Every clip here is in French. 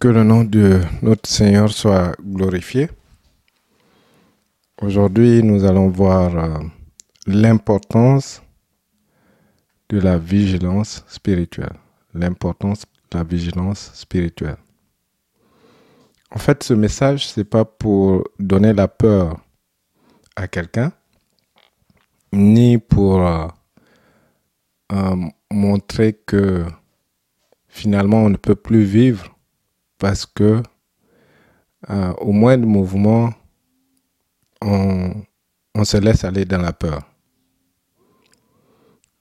Que le nom de notre Seigneur soit glorifié. Aujourd'hui, nous allons voir euh, l'importance de la vigilance spirituelle. L'importance de la vigilance spirituelle. En fait, ce message, c'est pas pour donner la peur à quelqu'un, ni pour euh, euh, montrer que finalement on ne peut plus vivre parce que euh, au moindre mouvement, on, on se laisse aller dans la peur.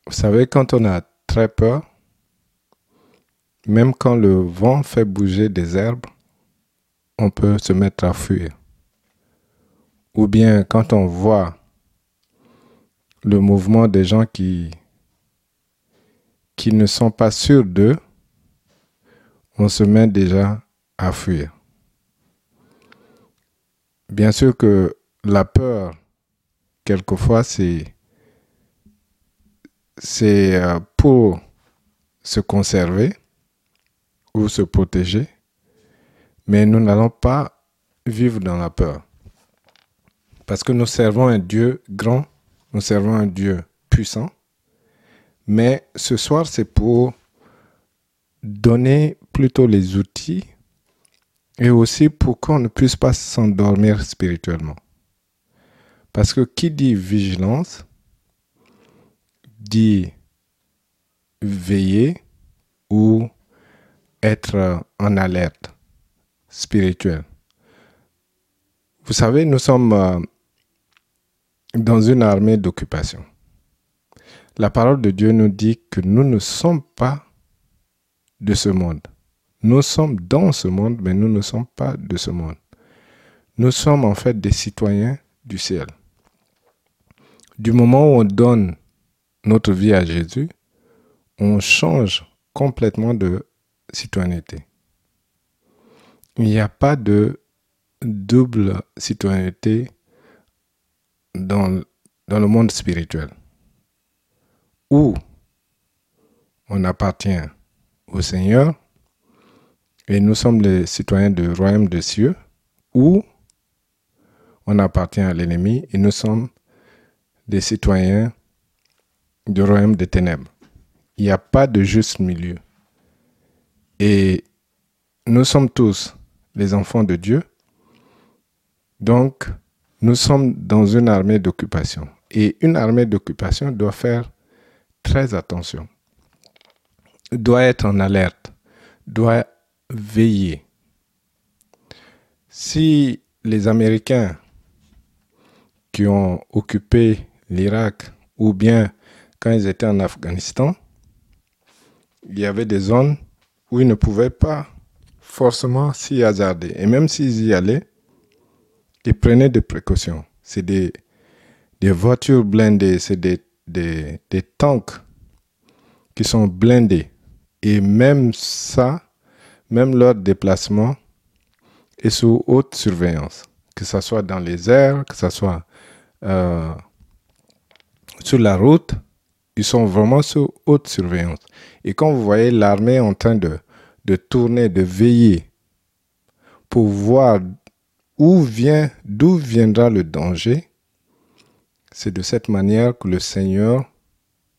Vous savez, quand on a très peur, même quand le vent fait bouger des herbes, on peut se mettre à fuir. Ou bien quand on voit le mouvement des gens qui, qui ne sont pas sûrs d'eux, on se met déjà à fuir. Bien sûr que la peur, quelquefois, c'est c'est euh, pour se conserver ou se protéger, mais nous n'allons pas vivre dans la peur. Parce que nous servons un Dieu grand, nous servons un Dieu puissant, mais ce soir, c'est pour donner plutôt les outils et aussi pour qu'on ne puisse pas s'endormir spirituellement? Parce que qui dit vigilance dit veiller ou être en alerte spirituelle. Vous savez, nous sommes euh, dans une armée d'occupation. La parole de Dieu nous dit que nous ne sommes pas de ce monde. Nous sommes dans ce monde, mais nous ne sommes pas de ce monde. Nous sommes en fait des citoyens du ciel. Du moment où on donne notre vie à Jésus, on change complètement de citoyenneté. Il n'y a pas de double citoyenneté dans, le monde spirituel. Ou on appartient au Seigneur et nous sommes les citoyens du royaume des cieux, ou on appartient à l'ennemi et nous sommes des citoyens du royaume des ténèbres. Il n'y a pas de juste milieu. Et nous sommes tous les enfants de Dieu. Donc, nous sommes dans une armée d'occupation. Et une armée d'occupation doit faire très attention, doit être en alerte, doit veiller. Si les Américains qui ont occupé l'Irak ou bien quand ils étaient en Afghanistan, il y avait des zones où ils ne pouvaient pas forcément s'y hasarder. Et même s'ils y allaient, ils prenaient des précautions. C'est des, des voitures blindées, c'est des, des, des tanks qui sont blindés. Et même ça, même leur déplacement est sous haute surveillance, que ce soit dans les airs, que ce soit euh, sur la route, ils sont vraiment sous haute surveillance. Et quand vous voyez l'armée en train de, de tourner, de veiller pour voir vient, d'où viendra le danger, c'est de cette manière que le Seigneur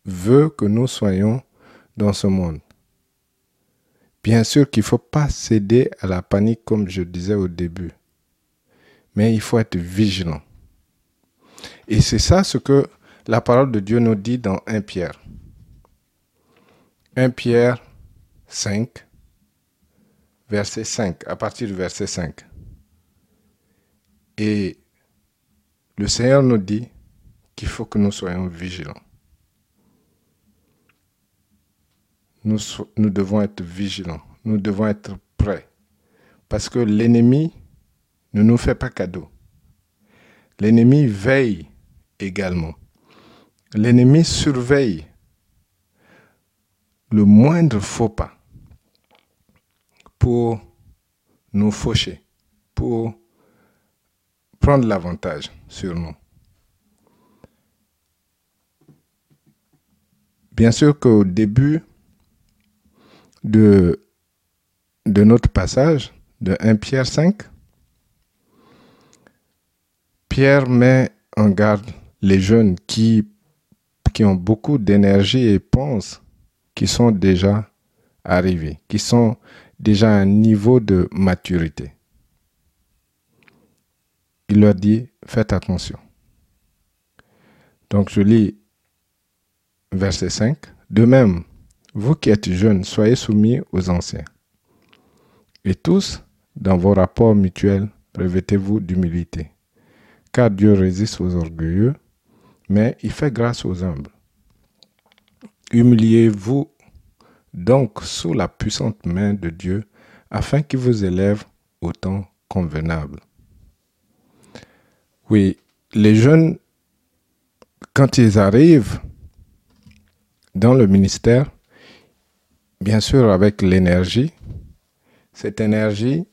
veut que nous soyons dans ce monde. Bien sûr qu'il ne faut pas céder à la panique comme je disais au début, mais il faut être vigilant. Et c'est ça ce que la parole de Dieu nous dit dans 1 Pierre. 1 Pierre 5, verset 5, à partir du verset 5. Et le Seigneur nous dit qu'il faut que nous soyons vigilants. Nous, nous devons être vigilants, nous devons être prêts. Parce que l'ennemi ne nous fait pas cadeau. L'ennemi veille également. L'ennemi surveille le moindre faux pas pour nous faucher, pour prendre l'avantage sur nous. Bien sûr qu'au début de notre passage de 1 Pierre 5, Pierre met en garde les jeunes qui, qui ont beaucoup d'énergie et pensent qu'ils sont déjà arrivés, qui sont déjà à un niveau de maturité. Il leur dit, faites attention. Donc je lis verset 5. De même, vous qui êtes jeunes, soyez soumis aux anciens. Et tous, dans vos rapports mutuels, revêtez-vous d'humilité. Car Dieu résiste aux orgueilleux, mais il fait grâce aux humbles. Humiliez-vous donc sous la puissante main de Dieu, afin qu'il vous élève au temps convenable. Oui, les jeunes, quand ils arrivent dans le ministère, bien sûr avec l'énergie, cette énergie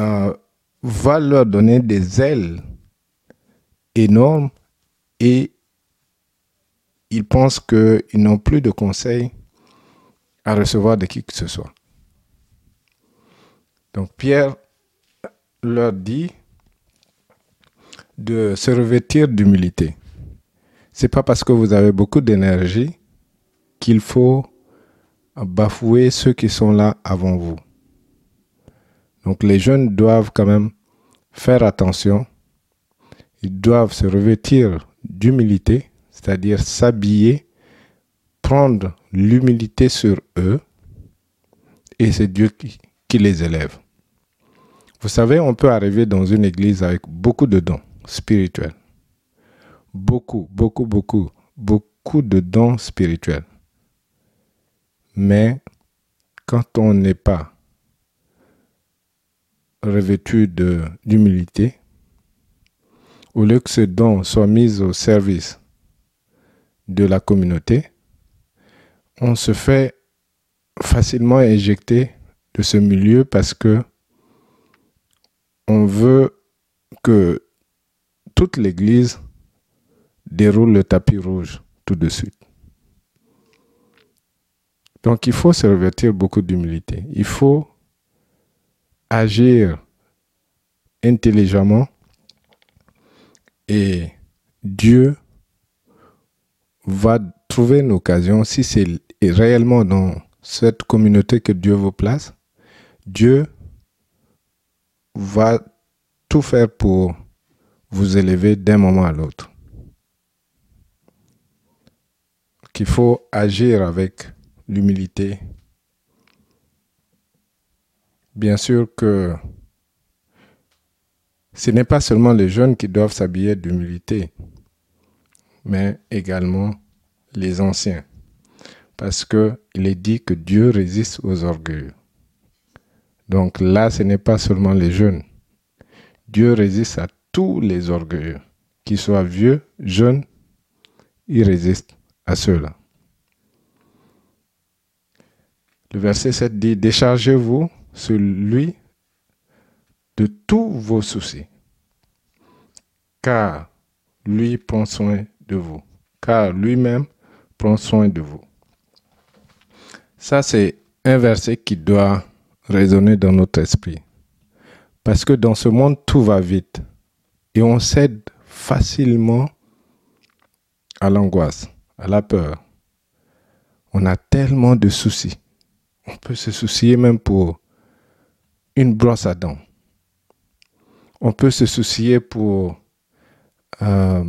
euh, va leur donner des ailes énormes et ils pensent qu'ils n'ont plus de conseils à recevoir de qui que ce soit. Donc Pierre leur dit de se revêtir d'humilité. C'est pas parce que vous avez beaucoup d'énergie qu'il faut bafouer ceux qui sont là avant vous. Donc les jeunes doivent quand même faire attention. Ils doivent se revêtir d'humilité, c'est-à-dire s'habiller, prendre l'humilité sur eux, et c'est Dieu qui, les élève. Vous savez, on peut arriver dans une église avec beaucoup de dons spirituels. Beaucoup, beaucoup, beaucoup, beaucoup de dons spirituels. Mais quand on n'est pas revêtu d'humilité, au lieu que ce don soit mis au service de la communauté, on se fait facilement éjecter de ce milieu parce que on veut que toute l'Église déroule le tapis rouge tout de suite. Donc il faut se revêtir beaucoup d'humilité. Il faut agir intelligemment et Dieu va trouver une occasion, si c'est réellement dans cette communauté que Dieu vous place, Dieu va tout faire pour vous élever d'un moment à l'autre. Qu'il faut agir avec l'humilité. Bien sûr que ce n'est pas seulement les jeunes qui doivent s'habiller d'humilité, mais également les anciens. Parce qu'il est dit que Dieu résiste aux orgueilleux. Donc là, ce n'est pas seulement les jeunes. Dieu résiste à tous les orgueilleux. Qu'ils soient vieux, jeunes, il résiste à ceux-là. Le verset 7 dit, déchargez-vous sur lui de tous vos soucis, car lui prend soin de vous, car lui-même prend soin de vous. Ça, c'est un verset qui doit résonner dans notre esprit. Parce que dans ce monde, tout va vite. Et on cède facilement à l'angoisse, à la peur. On a tellement de soucis. On peut se soucier même pour une brosse à dents. On peut se soucier pour, euh,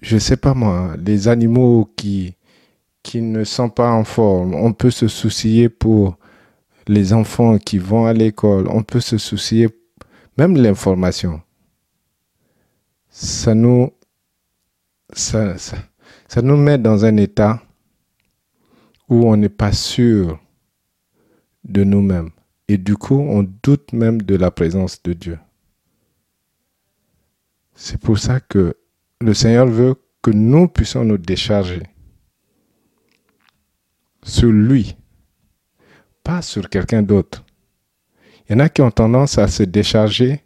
je ne sais pas moi, les animaux qui, ne sont pas en forme. On peut se soucier pour les enfants qui vont à l'école. On peut se soucier même l'information. Ça, ça nous met dans un état où on n'est pas sûr de nous-mêmes. Et du coup, on doute même de la présence de Dieu. C'est pour ça que le Seigneur veut que nous puissions nous décharger sur lui, pas sur quelqu'un d'autre. Il y en a qui ont tendance à se décharger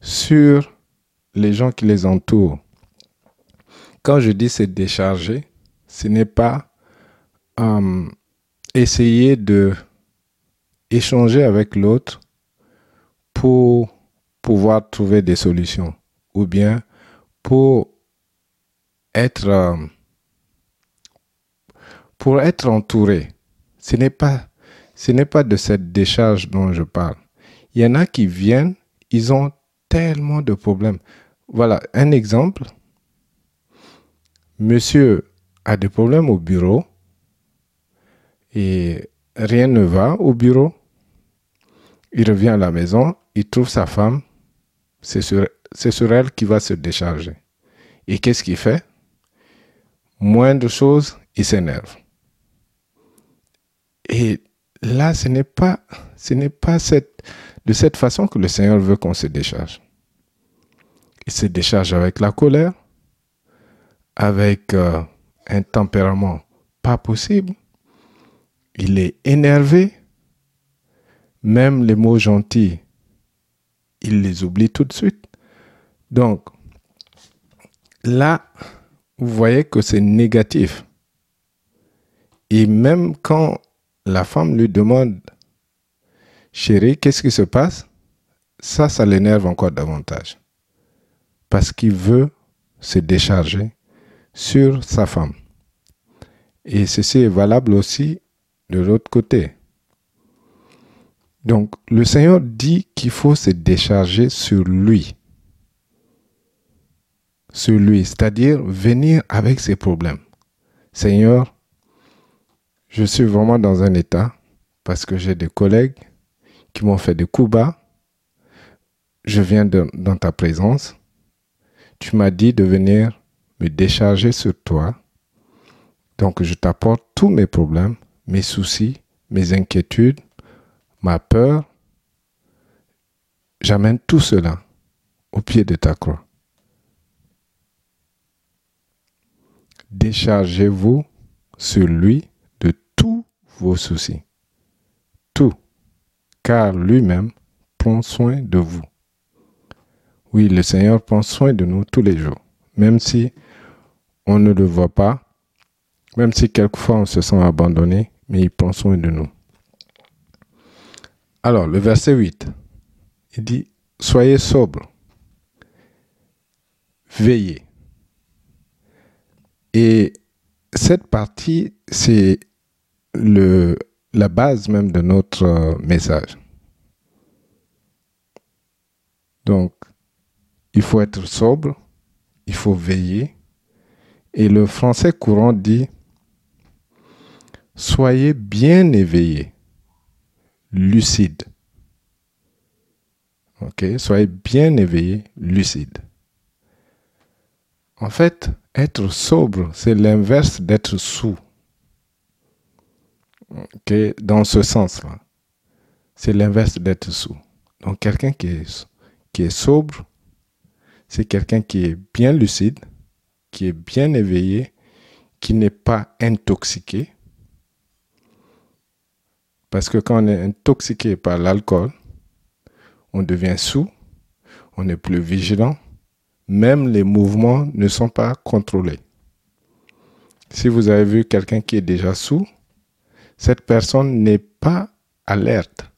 sur les gens qui les entourent. Quand je dis se décharger, ce n'est pas euh, essayer de échanger avec l'autre pour pouvoir trouver des solutions ou bien pour être euh, pour être entouré. Ce n'est pas ce n'est pas de cette décharge dont je parle. Il y en a qui viennent, ils ont tellement de problèmes. Voilà un exemple. Monsieur a des problèmes au bureau et rien ne va au bureau. Il revient à la maison, il trouve sa femme, c'est sur, elle qui va se décharger. Et qu'est-ce qu'il fait? Moindre chose, il s'énerve. Et là, ce n'est pas, ce pas de cette façon que le Seigneur veut qu'on se décharge. Il se décharge avec la colère, avec euh, un tempérament pas possible. Il est énervé. Même les mots gentils, il les oublie tout de suite. Donc, là, vous voyez que c'est négatif. Et même quand la femme lui demande, chérie, qu'est-ce qui se passe? Ça, ça l'énerve encore davantage. Parce qu'il veut se décharger sur sa femme. Et ceci est valable aussi de l'autre côté. Donc, le Seigneur dit qu'il faut se décharger sur lui. Sur lui, c'est-à-dire venir avec ses problèmes. Seigneur, je suis vraiment dans un état parce que j'ai des collègues qui m'ont fait des coups bas. Je viens dans ta présence. Tu m'as dit de venir me décharger sur toi. Donc je t'apporte tous mes problèmes, mes soucis, mes inquiétudes, ma peur. J'amène tout cela au pied de ta croix. Déchargez-vous sur lui tous vos soucis. Tout. Car lui-même prend soin de vous. Oui, le Seigneur prend soin de nous tous les jours. Même si on ne le voit pas, même si quelquefois on se sent abandonné, mais il prend soin de nous. Alors, le verset 8, il dit, Soyez sobre, veillez. Et cette partie, c'est la base même de notre euh, message. Donc, il faut être sobre, il faut veiller. Et le français courant dit, soyez bien éveillés, lucides. Ok, soyez bien éveillés, lucides. En fait, être sobre, c'est l'inverse d'être sous dans ce sens-là. C'est l'inverse d'être sous. Donc quelqu'un qui qui est sobre, c'est quelqu'un qui est bien lucide, qui est bien éveillé, qui n'est pas intoxiqué. Parce que quand on est intoxiqué par l'alcool, on devient sous, on est plus vigilant, même les mouvements ne sont pas contrôlés. Si vous avez vu quelqu'un qui est déjà sous, cette personne n'est pas alerte.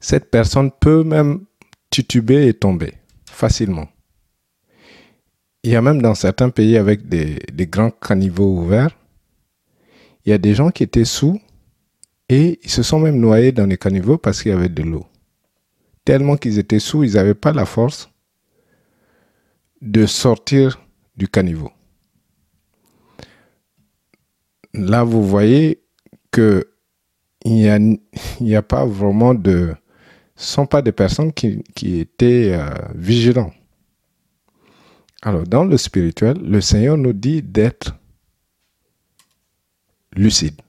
Cette personne peut même tituber et tomber facilement. Il y a même dans certains pays avec des, grands caniveaux ouverts, il y a des gens qui étaient sous et ils se sont même noyés dans les caniveaux parce qu'il y avait de l'eau. Tellement qu'ils étaient sous, ils n'avaient pas la force de sortir du caniveau là, vous voyez que il n'y a, pas vraiment de... Ce sont pas des personnes qui, étaient euh, vigilants. Alors, dans le spirituel, le Seigneur nous dit d'être lucide,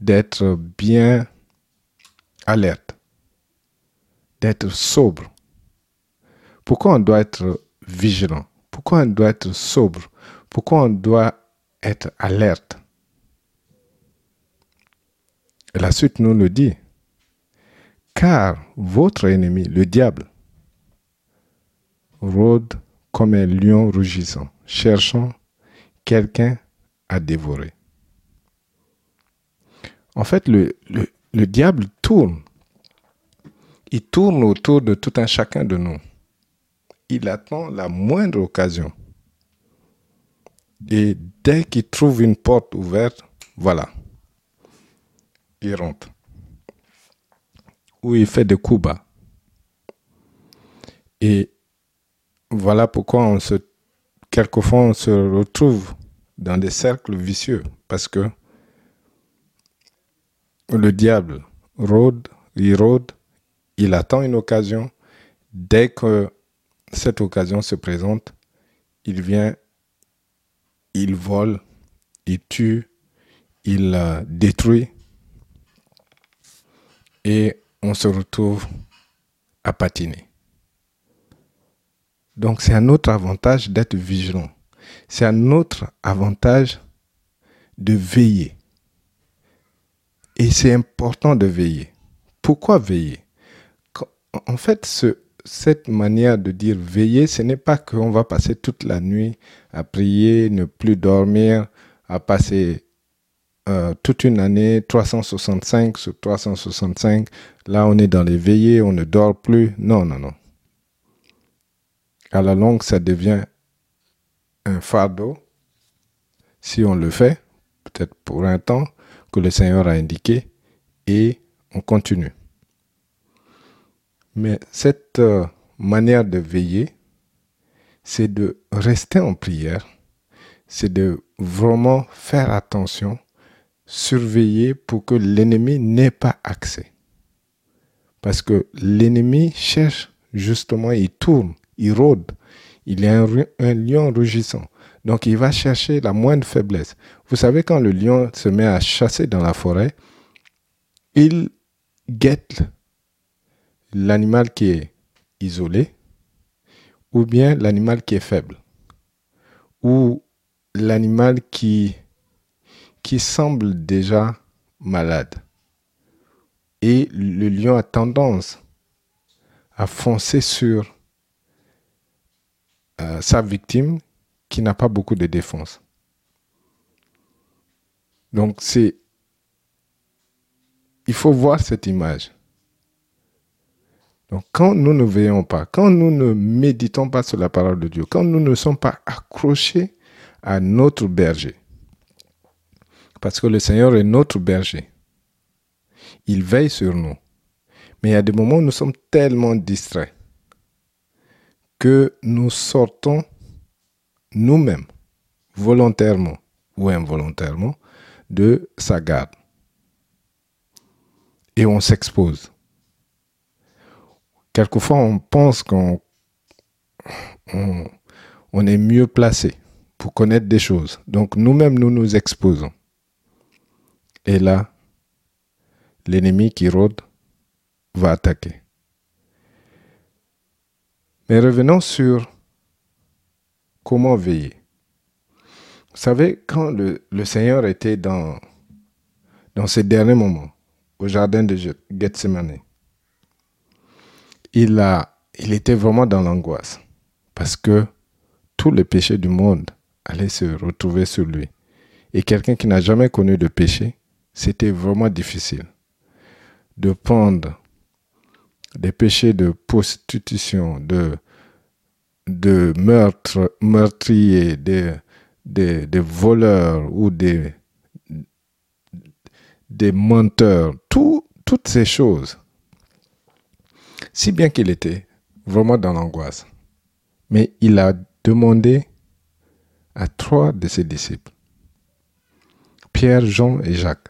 d'être bien alerte, d'être sobre. Pourquoi on doit être vigilant? Pourquoi on doit être sobre? Pourquoi on doit être alerte? La suite nous le dit. Car votre ennemi, le diable, rôde comme un lion rougissant, cherchant quelqu'un à dévorer. En fait, le, le diable tourne. Il tourne autour de tout un chacun de nous. Il attend la moindre occasion. Et dès qu'il trouve une porte ouverte, voilà, il rentre. Ou il fait des coups bas. Et voilà pourquoi on se, quelquefois on se retrouve dans des cercles vicieux. Parce que le diable rôde, il rôde, il attend une occasion. Dès que cette occasion se présente, il vient, il vole, il tue, il euh, détruit. Et on se retrouve à patiner. Donc c'est un autre avantage d'être vigilant. C'est un autre avantage de veiller. Et c'est important de veiller. Pourquoi veiller? En fait, ce, cette manière de dire veiller, ce n'est pas qu'on va passer toute la nuit à prier, ne plus dormir, à passer euh, toute une année, 365 sur 365. Là, on est dans les veillées, on ne dort plus. Non, non, non. À la longue, ça devient un fardeau si on le fait, peut-être pour un temps que le Seigneur a indiqué, et on continue. Mais cette euh, manière de veiller, c'est de rester en prière, c'est de vraiment faire attention surveiller pour que l'ennemi n'ait pas accès. Parce que l'ennemi cherche justement, il tourne, il rôde, il est un, un, lion rugissant. Donc il va chercher la moindre faiblesse. Vous savez, quand le lion se met à chasser dans la forêt, il guette l'animal qui est isolé, ou bien l'animal qui est faible, ou l'animal qui semble déjà malade. Et le lion a tendance à foncer sur euh, sa victime qui n'a pas beaucoup de défense. Donc c'est... Il faut voir cette image. Donc quand nous ne veillons pas, quand nous ne méditons pas sur la parole de Dieu, quand nous ne sommes pas accrochés à notre berger, parce que le Seigneur est notre berger. Il veille sur nous. Mais il y a des moments où nous sommes tellement distraits que nous sortons nous-mêmes, volontairement ou involontairement, de sa garde. Et on s'expose. Quelquefois, on pense qu'on on est mieux placé pour connaître des choses. Donc nous-mêmes, nous nous exposons. Et là, l'ennemi qui rôde va attaquer. Mais revenons sur comment veiller. Vous savez, quand le, Seigneur était dans, dans ces derniers moments, au jardin de Gethsemane, il était vraiment dans l'angoisse parce que tous les péchés du monde allaient se retrouver sur lui. Et quelqu'un qui n'a jamais connu de péché, c'était vraiment difficile de prendre des péchés de prostitution, de, de meurtre, meurtriers, des, voleurs ou des menteurs, toutes ces choses. Si bien qu'il était vraiment dans l'angoisse. Mais il a demandé à trois de ses disciples, Pierre, Jean et Jacques,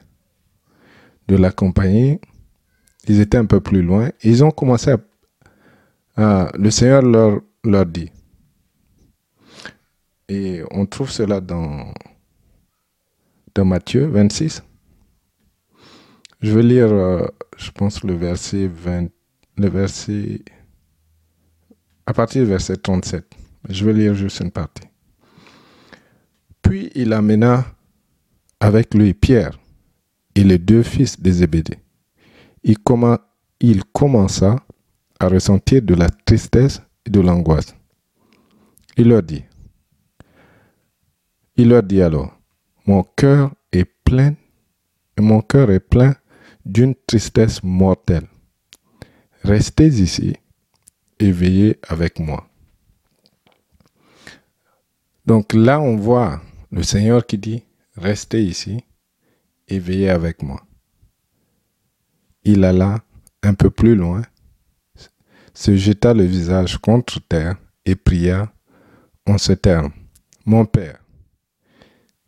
de l'accompagner. Ils étaient un peu plus loin. Ils ont commencé à... le Seigneur leur, leur dit. Et on trouve cela dans, dans Matthieu 26. Je vais lire, euh, je pense, le verset 20, le verset, à partir du verset 37. Je vais lire juste une partie. Puis il amena avec lui Pierre, et les deux fils de Zébédée. Il, il commença à ressentir de la tristesse de l'angoisse. Il leur dit, il leur dit alors, mon cœur est plein et mon cœur est plein d'une tristesse mortelle. Restez ici et veillez avec moi. Donc là, on voit le Seigneur qui dit, restez ici et veillez avec moi. Il alla un peu plus loin, se jeta le visage contre terre et pria en ce terme. Mon Père,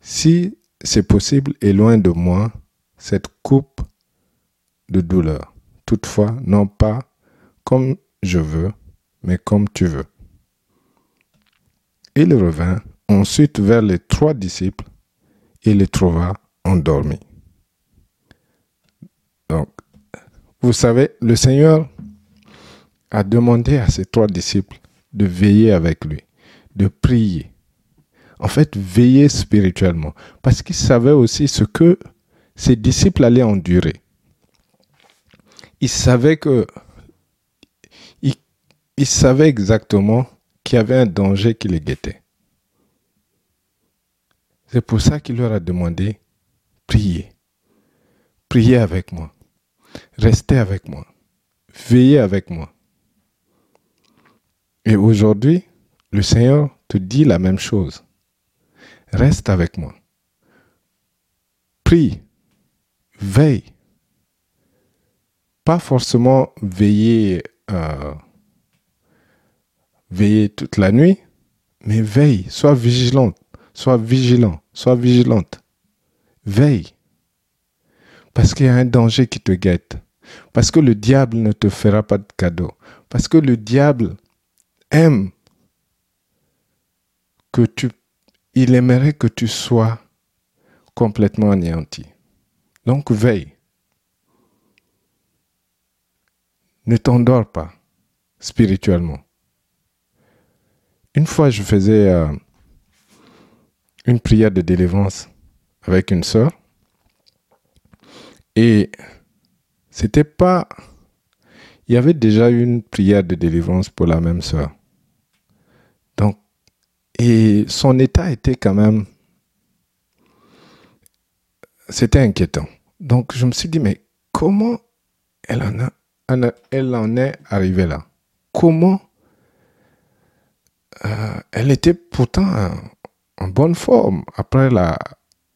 si c'est possible, loin de moi cette coupe de douleur. Toutefois, non pas comme je veux, mais comme tu veux. Il revint ensuite vers les trois disciples et les trouva endormis. Donc, vous savez, le Seigneur a demandé à ses trois disciples de veiller avec lui, de prier. En fait, veiller spirituellement. Parce qu'il savait aussi ce que ses disciples allaient endurer. Il savait que. Il, savait exactement qu'il y avait un danger qui les guettait. C'est pour ça qu'il leur a demandé priez. Priez avec moi. Restez avec moi. Veillez avec moi. Et aujourd'hui, le Seigneur te dit la même chose. Reste avec moi. Prie. Veille. Pas forcément veiller, euh, veiller toute la nuit, mais veille. Sois vigilante. Sois vigilant. Sois vigilante. Veille. Parce qu'il y a un danger qui te guette. Parce que le diable ne te fera pas de cadeau. Parce que le diable aime que tu, il aimerait que tu sois complètement anéanti. Donc veille. Ne t'endors pas spirituellement. Une fois, je faisais euh, une prière de délivrance avec une sœur et c'était pas. Il y avait déjà une prière de délivrance pour la même sœur. Donc, et son état était quand même. C'était inquiétant. Donc, je me suis dit, mais comment elle en, a, elle en est arrivée là? Comment euh, elle était pourtant en, bonne forme après la,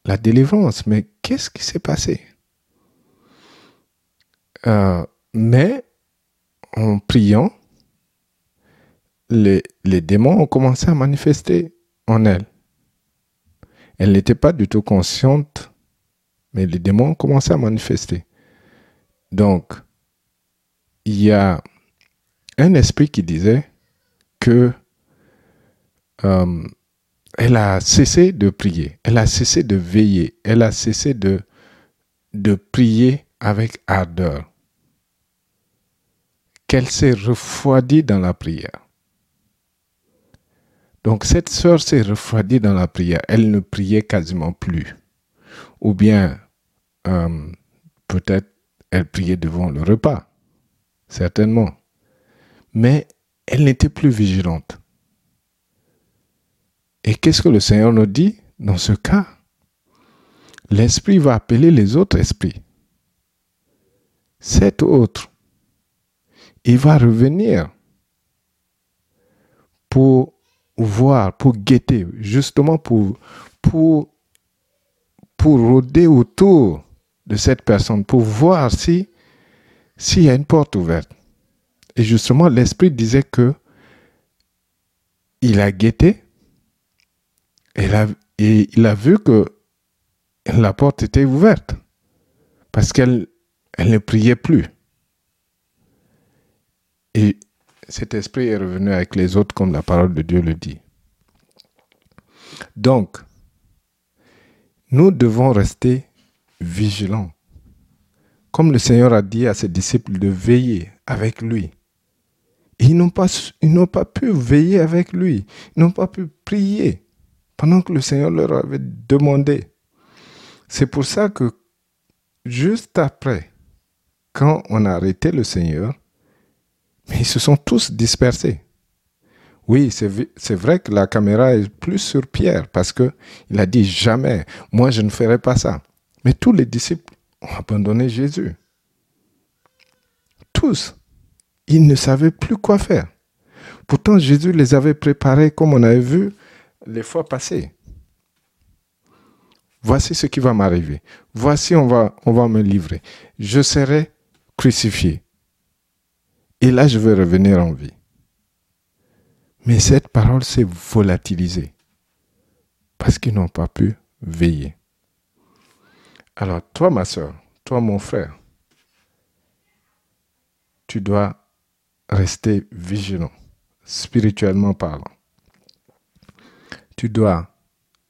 la délivrance, mais qu'est-ce qui s'est passé? Euh, mais en priant, les, démons ont commencé à manifester en elle. Elle n'était pas du tout consciente, mais les démons ont commencé à manifester. Donc, il y a un esprit qui disait que euh, elle a cessé de prier, elle a cessé de veiller, elle a cessé de, de prier avec ardeur qu'elle s'est refroidie dans la prière. Donc cette sœur s'est refroidie dans la prière. Elle ne priait quasiment plus. Ou bien, euh, peut-être, elle priait devant le repas. Certainement. Mais elle n'était plus vigilante. Et qu'est-ce que le Seigneur nous dit dans ce cas? L'Esprit va appeler les autres esprits. Cet autre il va revenir pour voir, pour guetter, justement pour, pour, pour rôder autour de cette personne, pour voir si s'il y a une porte ouverte. Et justement, l'Esprit disait que il a guetté et, il a vu que la porte était ouverte parce qu'elle elle ne priait plus. Et cet esprit est revenu avec les autres comme la parole de Dieu le dit. Donc, nous devons rester vigilants. Comme le Seigneur a dit à ses disciples de veiller avec lui. ils n'ont pas, pu veiller avec lui. Ils n'ont pas pu prier pendant que le Seigneur leur avait demandé. C'est pour ça que juste après, quand on a arrêté le Seigneur, mais ils se sont tous dispersés. Oui, c'est vrai que la caméra est plus sur Pierre parce que il a dit jamais, moi je ne ferai pas ça. Mais tous les disciples ont abandonné Jésus. Tous. Ils ne savaient plus quoi faire. Pourtant, Jésus les avait préparés comme on avait vu les fois passées. Voici ce qui va m'arriver. Voici, on va, on va me livrer. Je serai crucifié. Et là, je vais revenir en vie. Mais cette parole s'est volatilisée parce qu'ils n'ont pas pu veiller. Alors, toi, ma soeur, toi, mon frère, tu dois rester vigilant, spirituellement parlant. Tu dois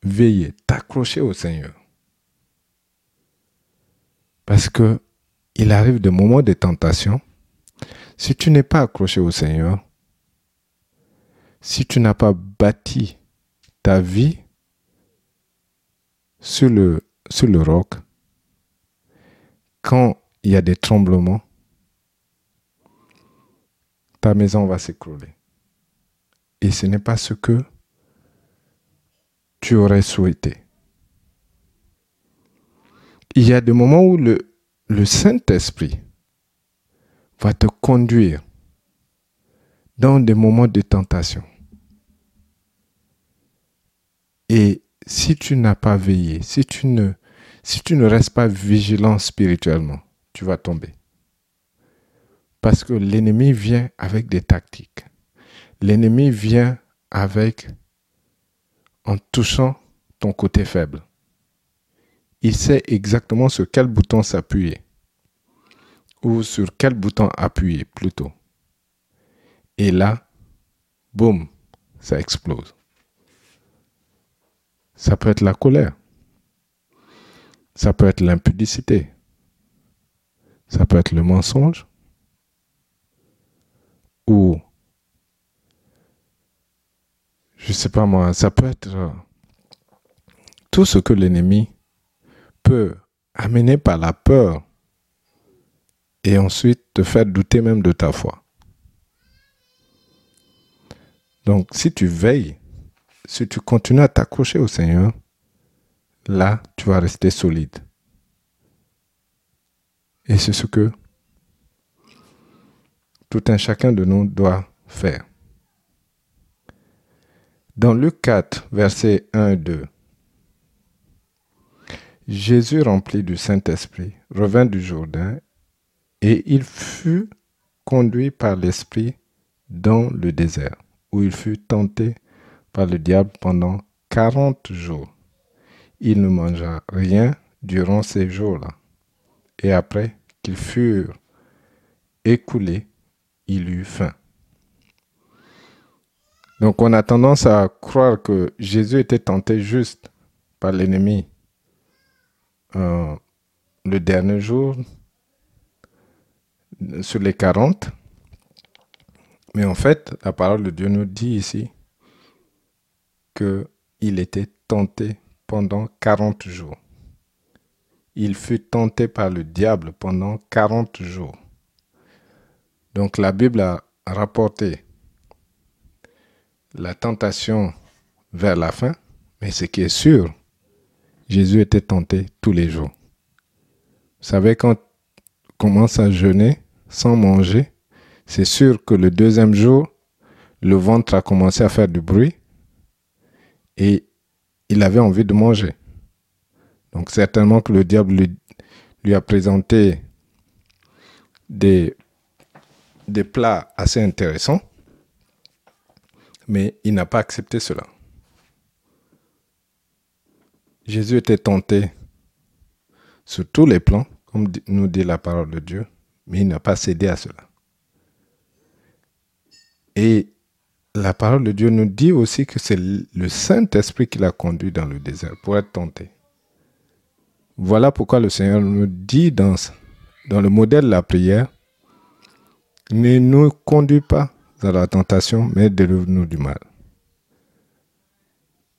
veiller, t'accrocher au Seigneur. Parce que il arrive des moments de tentation. Si tu n'es pas accroché au Seigneur, si tu n'as pas bâti ta vie sur le, roc, quand il y a des tremblements, ta maison va s'écrouler. Et ce n'est pas ce que tu aurais souhaité. Il y a des moments où le Saint-Esprit va te conduire dans des moments de tentation. Et si tu n'as pas veillé, si tu ne, si tu ne restes pas vigilant spirituellement, tu vas tomber. Parce que l'ennemi vient avec des tactiques. L'ennemi vient avec en touchant ton côté faible. Il sait exactement sur quel bouton s'appuyer. Ou sur quel bouton appuyer plutôt. Et là, boum, ça explose. Ça peut être la colère. Ça peut être l'impudicité. Ça peut être le mensonge. Ou je sais pas moi, ça peut être euh, tout ce que l'ennemi peut amener par la peur et ensuite te faire douter même de ta foi. Donc si tu veilles, si tu continues à t'accrocher au Seigneur, là, tu vas rester solide. Et c'est ce que tout un chacun de nous doit faire. Dans Luc 4, versets 1 et 2, Jésus, rempli du Saint-Esprit, revint du Jourdain et il fut conduit par l'Esprit dans le désert, où il fut tenté par le diable pendant quarante jours. Il ne mangea rien durant ces jours-là. Et après qu'ils furent écoulés, il eut faim. Donc on a tendance à croire que Jésus était tenté juste par l'ennemi euh, le dernier jour sur les 40. Mais en fait, la parole de Dieu nous dit ici qu'il était tenté pendant 40 jours. Il fut tenté par le diable pendant 40 jours. Donc la Bible a rapporté la tentation vers la fin, mais ce qui est sûr, Jésus était tenté tous les jours. Vous savez, quand on commence à jeûner sans manger, c'est sûr que le deuxième jour, le ventre a commencé à faire du bruit et il avait envie de manger. Donc certainement que le diable lui, a présenté des plats assez intéressants mais il n'a pas accepté cela. Jésus était tenté sur tous les plans, comme nous dit la parole de Dieu, mais il n'a pas cédé à cela. Et la parole de Dieu nous dit aussi que c'est le Saint-Esprit qui l'a conduit dans le désert pour être tenté. Voilà pourquoi le Seigneur nous dit dans, dans le modèle de la prière, ne nous conduis pas à la tentation, mais délivre-nous du mal.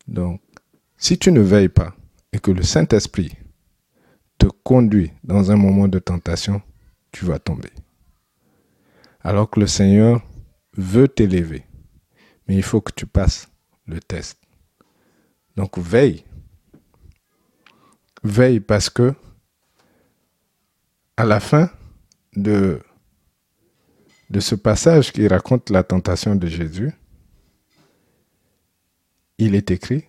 Donc, si tu ne veilles pas et que le Saint-Esprit te conduit dans un moment de tentation, tu vas tomber. Alors que le Seigneur veut t'élever, mais il faut que tu passes le test. Donc veille. Veille parce que à la fin de, de ce passage qui raconte la tentation de Jésus, il est écrit,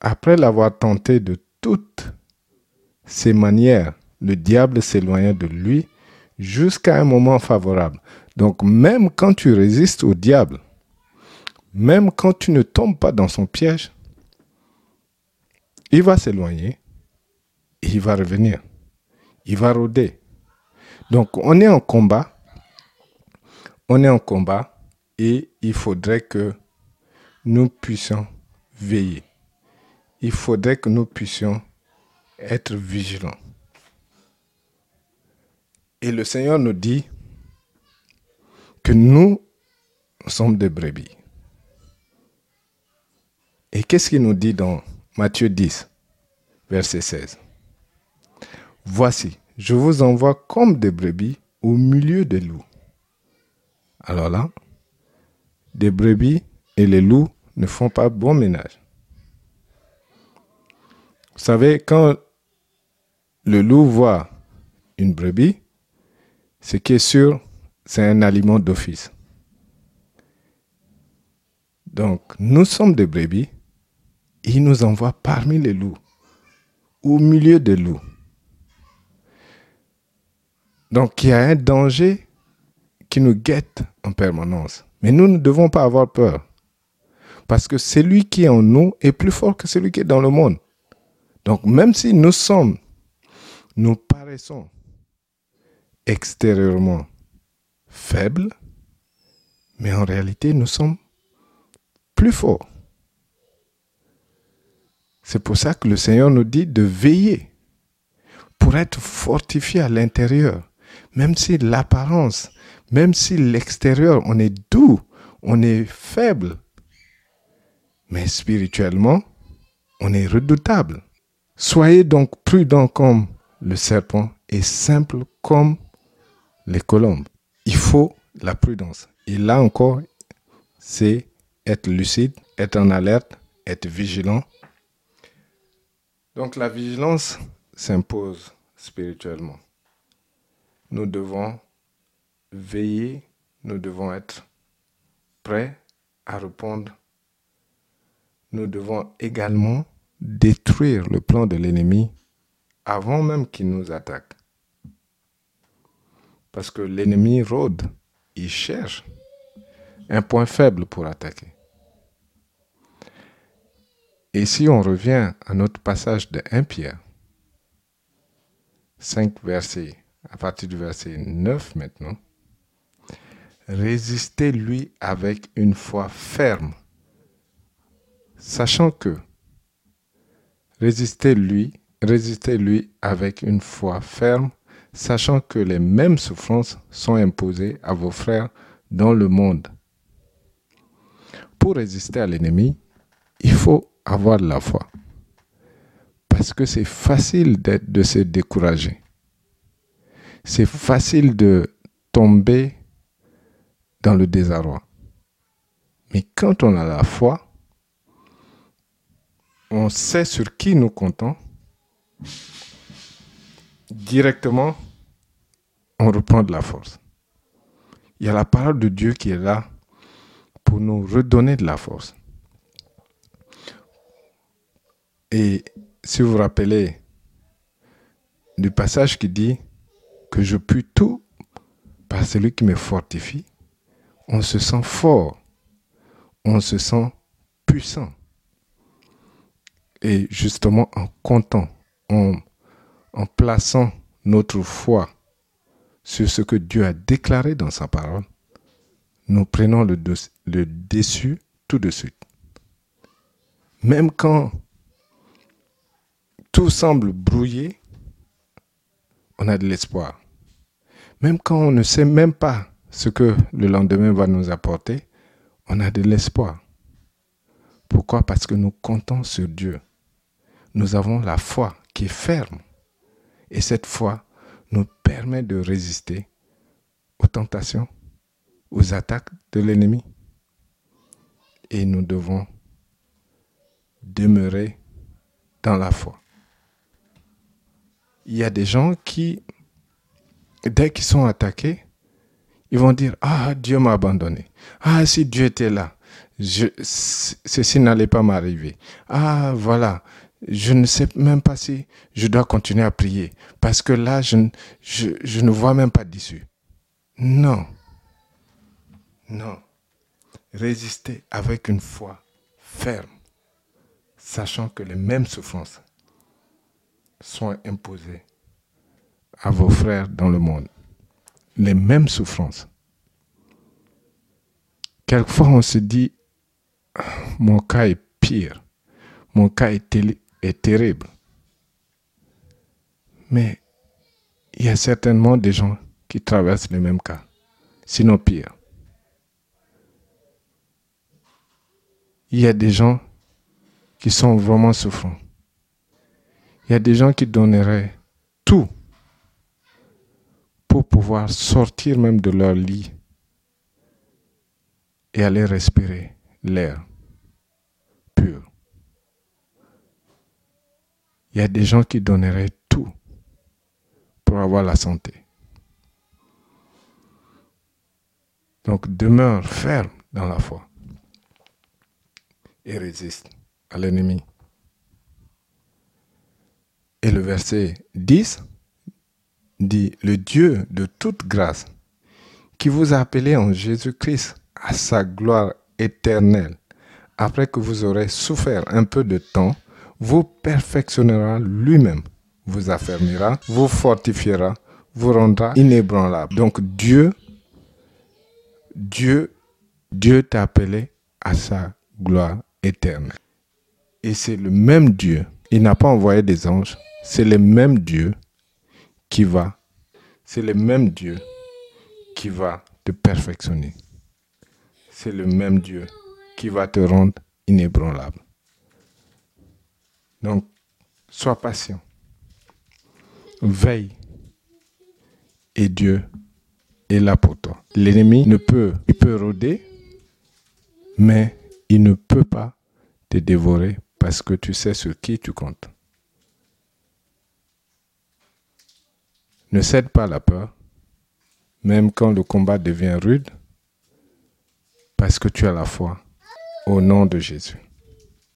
après l'avoir tenté de toutes ses manières, le diable s'éloigna de lui jusqu'à un moment favorable. Donc même quand tu résistes au diable, même quand tu ne tombes pas dans son piège, il va s'éloigner il va revenir. Il va rôder. Donc on est en combat. On est en combat et il faudrait que nous puissions veiller. Il faudrait que nous puissions être vigilants. Et le Seigneur nous dit que nous sommes des brebis. Et qu'est-ce qu'il nous dit dans Matthieu 10, verset 16 Voici, je vous envoie comme des brebis au milieu des loups. Alors là, des brebis et les loups ne font pas bon ménage. Vous savez, quand le loup voit une brebis, ce qui est sûr, c'est un aliment d'office. Donc, nous sommes des brebis. Il nous envoie parmi les loups, au milieu des loups. Donc, il y a un danger qui nous guette en permanence. Mais nous ne devons pas avoir peur. Parce que celui qui est en nous est plus fort que celui qui est dans le monde. Donc, même si nous sommes, nous paraissons extérieurement faibles, mais en réalité, nous sommes plus forts. C'est pour ça que le Seigneur nous dit de veiller pour être fortifié à l'intérieur, même si l'apparence, même si l'extérieur, on est doux, on est faible, mais spirituellement, on est redoutable. Soyez donc prudents comme le serpent et simple comme les colombes. Il faut la prudence. Et là encore, c'est être lucide, être en alerte, être vigilant. Donc la vigilance s'impose spirituellement. Nous devons veiller, nous devons être prêts à répondre. Nous devons également détruire le plan de l'ennemi avant même qu'il nous attaque. Parce que l'ennemi rôde, il cherche un point faible pour attaquer. Et si on revient à notre passage de 1 Pierre, 5 versets, à partir du verset 9 maintenant, résistez-lui avec une foi ferme, sachant que résistez-lui, résistez-lui avec une foi ferme, sachant que les mêmes souffrances sont imposées à vos frères dans le monde. Pour résister à l'ennemi, il faut avoir la foi. Parce que c'est facile de se décourager. C'est facile de tomber dans le désarroi. Mais quand on a la foi, on sait sur qui nous comptons directement, on reprend de la force. Il y a la parole de Dieu qui est là pour nous redonner de la force. Et si vous vous rappelez du passage qui dit que je puis tout par celui qui me fortifie, on se sent fort, on se sent puissant. Et justement en comptant, en en plaçant notre foi sur ce que Dieu a déclaré dans sa parole, nous prenons le, déçu tout de suite. Même quand tout semble brouillé, on a de l'espoir. Même quand on ne sait même pas ce que le lendemain va nous apporter, on a de l'espoir. Pourquoi? Parce que nous comptons sur Dieu. Nous avons la foi qui est ferme. Et cette foi nous permet de résister aux tentations, aux attaques de l'ennemi. Et nous devons demeurer dans la foi. Il y a des gens qui dès qu'ils sont attaqués, ils vont dire, ah, Dieu m'a abandonné. Ah, si Dieu était là, ceci n'allait pas m'arriver. Ah, voilà, je ne sais même pas si je dois continuer à prier, parce que là, je, ne vois même pas d'issue. Non. Non. Résistez avec une foi ferme, sachant que les mêmes souffrances sont imposées à vos frères dans le monde. Les mêmes souffrances. Quelquefois, on se dit, mon cas est pire, mon cas est, terrible. Mais il y a certainement des gens qui traversent les mêmes cas, sinon pire. Il y a des gens qui sont vraiment souffrants. Il y a des gens qui donneraient tout pour pouvoir sortir même de leur lit et aller respirer l'air pur. Il y a des gens qui donneraient tout pour avoir la santé. Donc demeure ferme dans la foi et résiste à l'ennemi. Et le verset 10 dit, le Dieu de toute grâce, qui vous a appelé en Jésus-Christ à sa gloire éternelle, après que vous aurez souffert un peu de temps, vous perfectionnera lui-même, vous affermira, vous fortifiera, vous rendra inébranlable. Donc Dieu, Dieu, Dieu t'a appelé à sa gloire éternelle. Et c'est le même Dieu, il n'a pas envoyé des anges, c'est le même Dieu qui va, c'est le même Dieu qui va te perfectionner. C'est le même Dieu qui va te rendre inébranlable. Donc, sois patient. Veille. Et Dieu est là pour toi. L'ennemi ne peut, il peut rôder, mais il ne peut pas te dévorer parce que tu sais sur qui tu comptes. Ne cède pas la peur, même quand le combat devient rude, parce que tu as la foi au nom de Jésus.